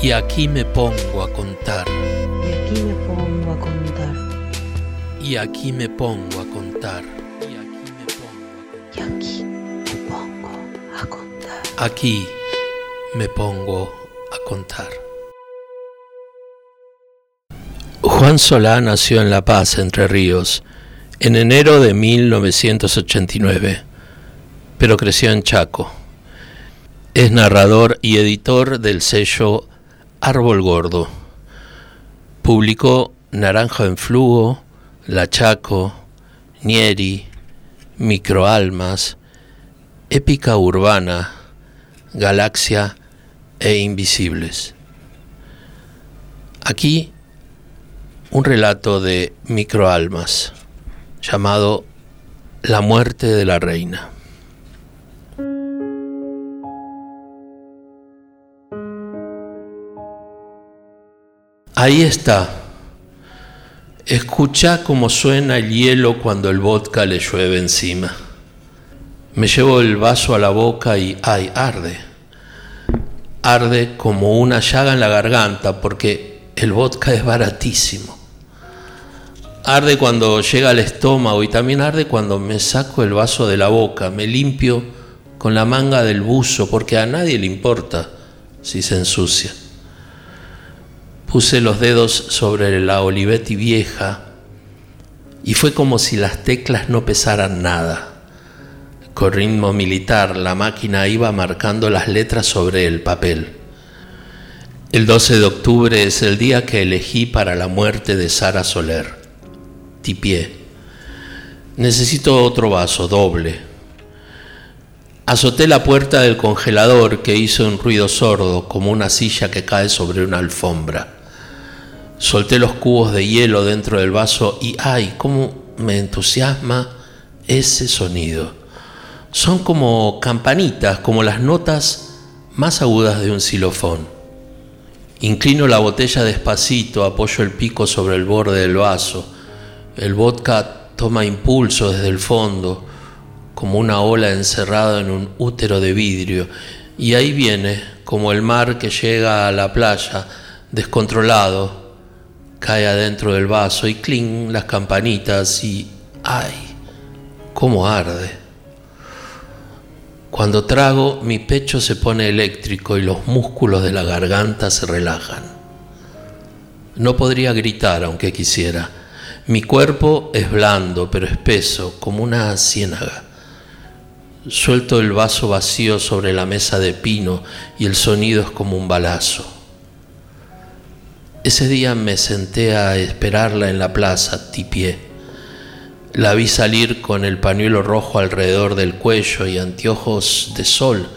Y aquí me pongo a contar. Y aquí me pongo a contar. Y aquí me pongo a contar. Y aquí me pongo a contar. Aquí me pongo a contar. Juan Solá nació en La Paz, Entre Ríos, en enero de 1989, pero creció en Chaco. Es narrador y editor del sello Árbol Gordo. Publicó Naranja en Flujo, La Chaco, Nieri, Microalmas, Épica Urbana, Galaxia e Invisibles. Aquí un relato de Microalmas llamado La muerte de la reina. Ahí está. Escucha cómo suena el hielo cuando el vodka le llueve encima. Me llevo el vaso a la boca y ay, arde. Arde como una llaga en la garganta porque el vodka es baratísimo. Arde cuando llega al estómago y también arde cuando me saco el vaso de la boca, me limpio con la manga del buzo porque a nadie le importa si se ensucia. Puse los dedos sobre la Olivetti vieja y fue como si las teclas no pesaran nada. Con ritmo militar, la máquina iba marcando las letras sobre el papel. El 12 de octubre es el día que elegí para la muerte de Sara Soler. Tipié. Necesito otro vaso, doble. Azoté la puerta del congelador que hizo un ruido sordo, como una silla que cae sobre una alfombra. Solté los cubos de hielo dentro del vaso y ¡ay! cómo me entusiasma ese sonido. Son como campanitas, como las notas más agudas de un xilofón. Inclino la botella despacito, apoyo el pico sobre el borde del vaso. El vodka toma impulso desde el fondo, como una ola encerrada en un útero de vidrio, y ahí viene, como el mar que llega a la playa, descontrolado, cae adentro del vaso y cling las campanitas y ¡ay! ¡Cómo arde! Cuando trago mi pecho se pone eléctrico y los músculos de la garganta se relajan. No podría gritar aunque quisiera. Mi cuerpo es blando pero espeso como una ciénaga. Suelto el vaso vacío sobre la mesa de pino y el sonido es como un balazo. Ese día me senté a esperarla en la plaza, tipié. La vi salir con el pañuelo rojo alrededor del cuello y anteojos de sol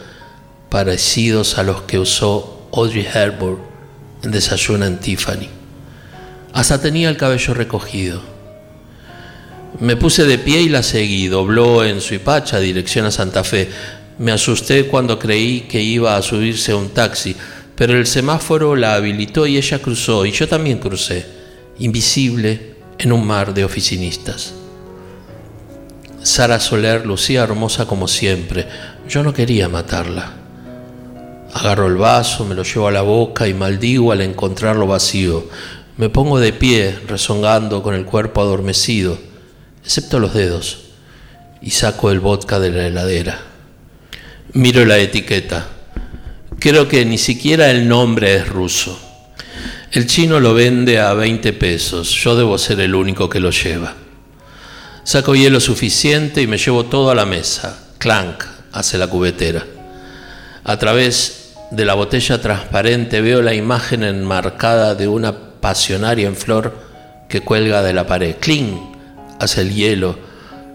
parecidos a los que usó Audrey Hepburn en Desayuno en Tiffany. Hasta tenía el cabello recogido. Me puse de pie y la seguí. Dobló en su hipacha dirección a Santa Fe. Me asusté cuando creí que iba a subirse un taxi pero el semáforo la habilitó y ella cruzó, y yo también crucé, invisible en un mar de oficinistas. Sara Soler lucía hermosa como siempre. Yo no quería matarla. Agarro el vaso, me lo llevo a la boca y maldigo al encontrarlo vacío. Me pongo de pie, rezongando con el cuerpo adormecido, excepto los dedos, y saco el vodka de la heladera. Miro la etiqueta. Creo que ni siquiera el nombre es ruso. El chino lo vende a 20 pesos. Yo debo ser el único que lo lleva. Saco hielo suficiente y me llevo todo a la mesa. Clank, hace la cubetera. A través de la botella transparente veo la imagen enmarcada de una pasionaria en flor que cuelga de la pared. Cling, hace el hielo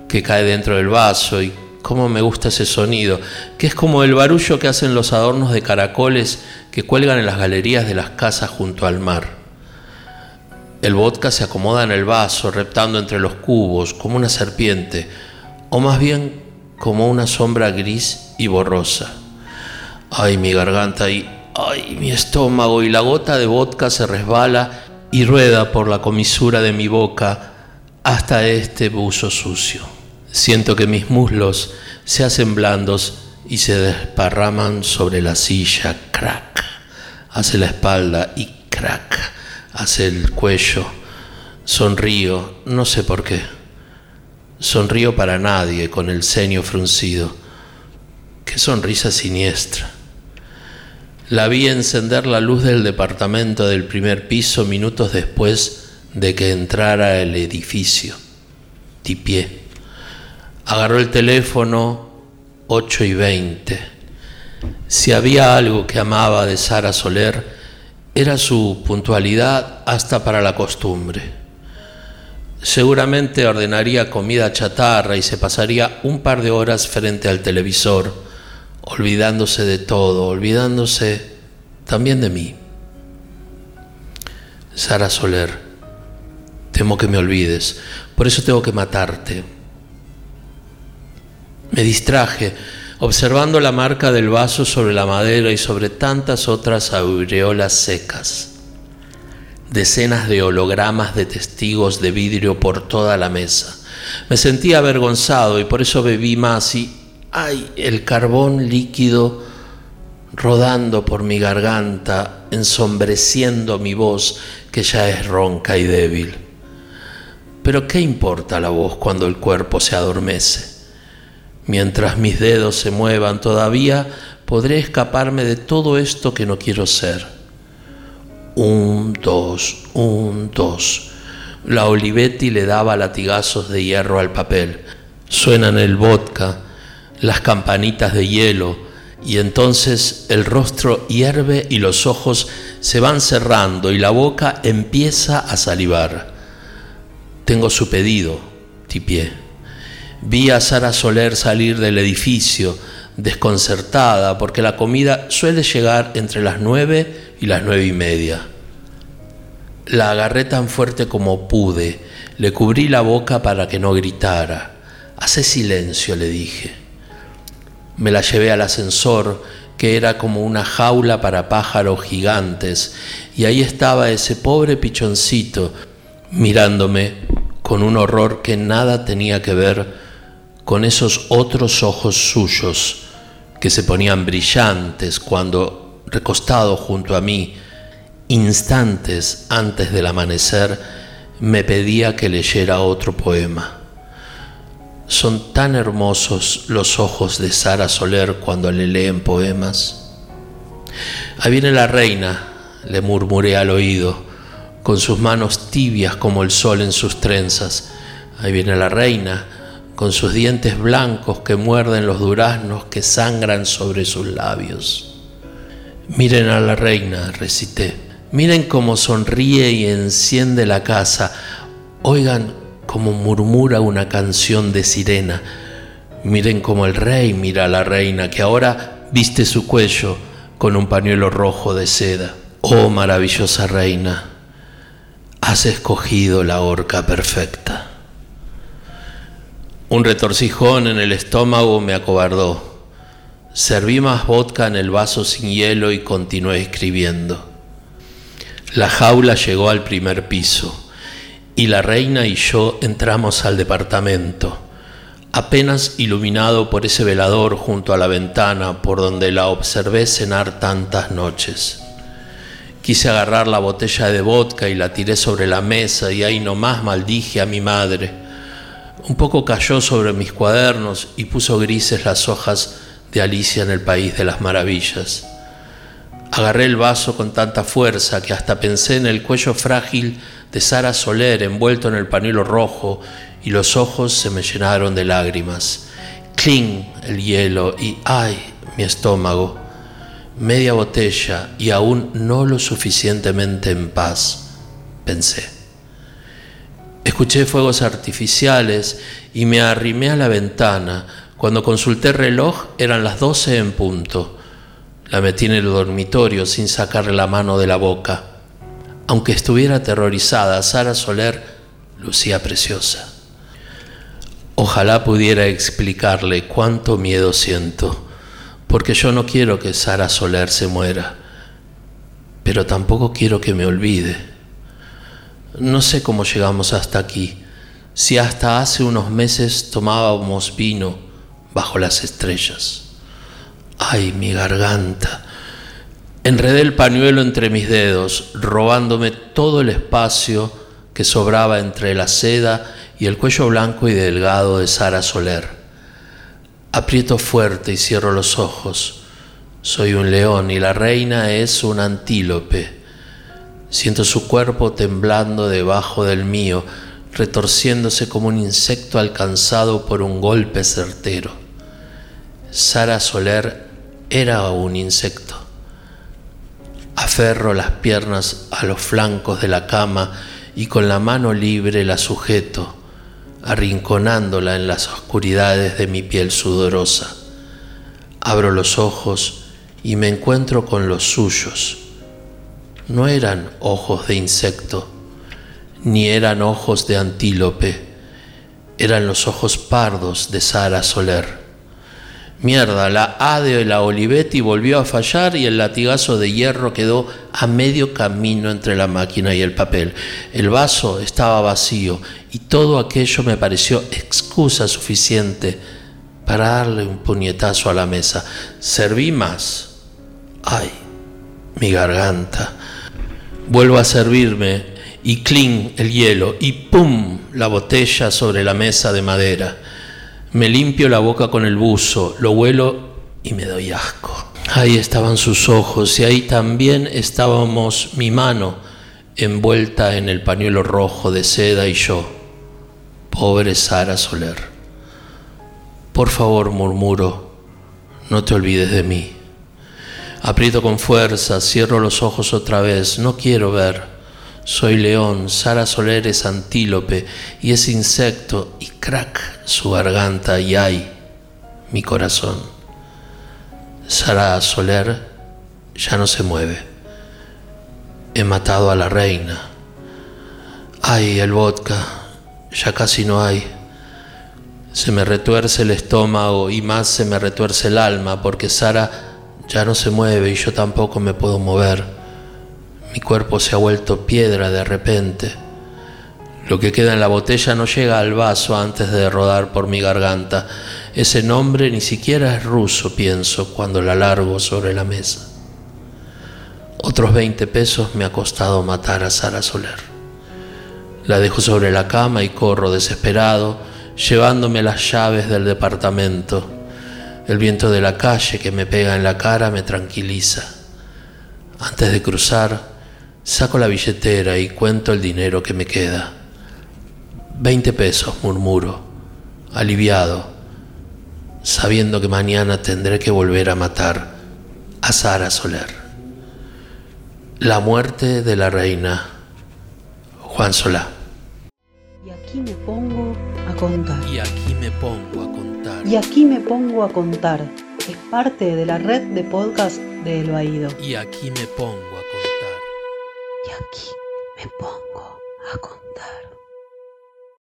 que cae dentro del vaso y cómo me gusta ese sonido, que es como el barullo que hacen los adornos de caracoles que cuelgan en las galerías de las casas junto al mar. El vodka se acomoda en el vaso, reptando entre los cubos, como una serpiente, o más bien como una sombra gris y borrosa. Ay, mi garganta y ay, mi estómago y la gota de vodka se resbala y rueda por la comisura de mi boca hasta este buzo sucio. Siento que mis muslos se hacen blandos y se desparraman sobre la silla, crack, hace la espalda y crack, hace el cuello. Sonrío, no sé por qué. Sonrío para nadie con el ceño fruncido. Qué sonrisa siniestra. La vi encender la luz del departamento del primer piso minutos después de que entrara el edificio. Tipié. Agarró el teléfono 8 y 20. Si había algo que amaba de Sara Soler, era su puntualidad hasta para la costumbre. Seguramente ordenaría comida chatarra y se pasaría un par de horas frente al televisor olvidándose de todo, olvidándose también de mí. Sara Soler, temo que me olvides, por eso tengo que matarte. Me distraje observando la marca del vaso sobre la madera y sobre tantas otras aureolas secas. Decenas de hologramas de testigos de vidrio por toda la mesa. Me sentía avergonzado y por eso bebí más y Ay, el carbón líquido rodando por mi garganta, ensombreciendo mi voz que ya es ronca y débil. Pero ¿qué importa la voz cuando el cuerpo se adormece? Mientras mis dedos se muevan todavía podré escaparme de todo esto que no quiero ser. Un, dos, un, dos. La Olivetti le daba latigazos de hierro al papel. Suenan el vodka las campanitas de hielo y entonces el rostro hierve y los ojos se van cerrando y la boca empieza a salivar. Tengo su pedido, tipié. Vi a Sara Soler salir del edificio, desconcertada, porque la comida suele llegar entre las nueve y las nueve y media. La agarré tan fuerte como pude, le cubrí la boca para que no gritara. Hace silencio, le dije. Me la llevé al ascensor, que era como una jaula para pájaros gigantes, y ahí estaba ese pobre pichoncito mirándome con un horror que nada tenía que ver con esos otros ojos suyos que se ponían brillantes cuando, recostado junto a mí, instantes antes del amanecer, me pedía que leyera otro poema. Son tan hermosos los ojos de Sara Soler cuando le leen poemas. Ahí viene la reina, le murmuré al oído, con sus manos tibias como el sol en sus trenzas. Ahí viene la reina, con sus dientes blancos que muerden los duraznos que sangran sobre sus labios. Miren a la reina, recité. Miren cómo sonríe y enciende la casa. Oigan como murmura una canción de sirena. Miren como el rey mira a la reina que ahora viste su cuello con un pañuelo rojo de seda. Oh maravillosa reina, has escogido la horca perfecta. Un retorcijón en el estómago me acobardó. Serví más vodka en el vaso sin hielo y continué escribiendo. La jaula llegó al primer piso y la reina y yo entramos al departamento, apenas iluminado por ese velador junto a la ventana por donde la observé cenar tantas noches. Quise agarrar la botella de vodka y la tiré sobre la mesa y ahí nomás maldije a mi madre. Un poco cayó sobre mis cuadernos y puso grises las hojas de Alicia en el País de las Maravillas. Agarré el vaso con tanta fuerza que hasta pensé en el cuello frágil de Sara Soler envuelto en el pañuelo rojo y los ojos se me llenaron de lágrimas. Cling el hielo y ay, mi estómago. Media botella y aún no lo suficientemente en paz, pensé. Escuché fuegos artificiales y me arrimé a la ventana. Cuando consulté el reloj eran las doce en punto. La metí en el dormitorio sin sacarle la mano de la boca. Aunque estuviera aterrorizada, Sara Soler lucía preciosa. Ojalá pudiera explicarle cuánto miedo siento, porque yo no quiero que Sara Soler se muera, pero tampoco quiero que me olvide. No sé cómo llegamos hasta aquí, si hasta hace unos meses tomábamos vino bajo las estrellas. Ay, mi garganta, Enredé el pañuelo entre mis dedos, robándome todo el espacio que sobraba entre la seda y el cuello blanco y delgado de Sara Soler. Aprieto fuerte y cierro los ojos. Soy un león y la reina es un antílope. Siento su cuerpo temblando debajo del mío, retorciéndose como un insecto alcanzado por un golpe certero. Sara Soler era un insecto. Aferro las piernas a los flancos de la cama y con la mano libre la sujeto, arrinconándola en las oscuridades de mi piel sudorosa. Abro los ojos y me encuentro con los suyos. No eran ojos de insecto, ni eran ojos de antílope, eran los ojos pardos de Sara Soler. Mierda, la A de la Olivetti volvió a fallar y el latigazo de hierro quedó a medio camino entre la máquina y el papel. El vaso estaba vacío y todo aquello me pareció excusa suficiente para darle un puñetazo a la mesa. Serví más. Ay, mi garganta. Vuelvo a servirme y clink el hielo y ¡pum! la botella sobre la mesa de madera. Me limpio la boca con el buzo, lo huelo y me doy asco. Ahí estaban sus ojos y ahí también estábamos mi mano envuelta en el pañuelo rojo de seda y yo. Pobre Sara Soler. Por favor, murmuro, no te olvides de mí. Aprieto con fuerza, cierro los ojos otra vez, no quiero ver. Soy león, Sara Soler es antílope y es insecto y crack su garganta y ay, mi corazón. Sara Soler ya no se mueve. He matado a la reina. Ay, el vodka, ya casi no hay. Se me retuerce el estómago y más se me retuerce el alma porque Sara ya no se mueve y yo tampoco me puedo mover. Mi cuerpo se ha vuelto piedra de repente. Lo que queda en la botella no llega al vaso antes de rodar por mi garganta. Ese nombre ni siquiera es ruso, pienso, cuando la largo sobre la mesa. Otros 20 pesos me ha costado matar a Sara Soler. La dejo sobre la cama y corro desesperado, llevándome las llaves del departamento. El viento de la calle que me pega en la cara me tranquiliza. Antes de cruzar, Saco la billetera y cuento el dinero que me queda. Veinte pesos, murmuro, aliviado, sabiendo que mañana tendré que volver a matar a Sara Soler. La muerte de la reina, Juan Solá. Y aquí me pongo a contar. Y aquí me pongo. Y aquí me pongo a contar. Es parte de la red de podcast de El Baído. Y aquí me pongo a contar. Y aquí me pongo a contar.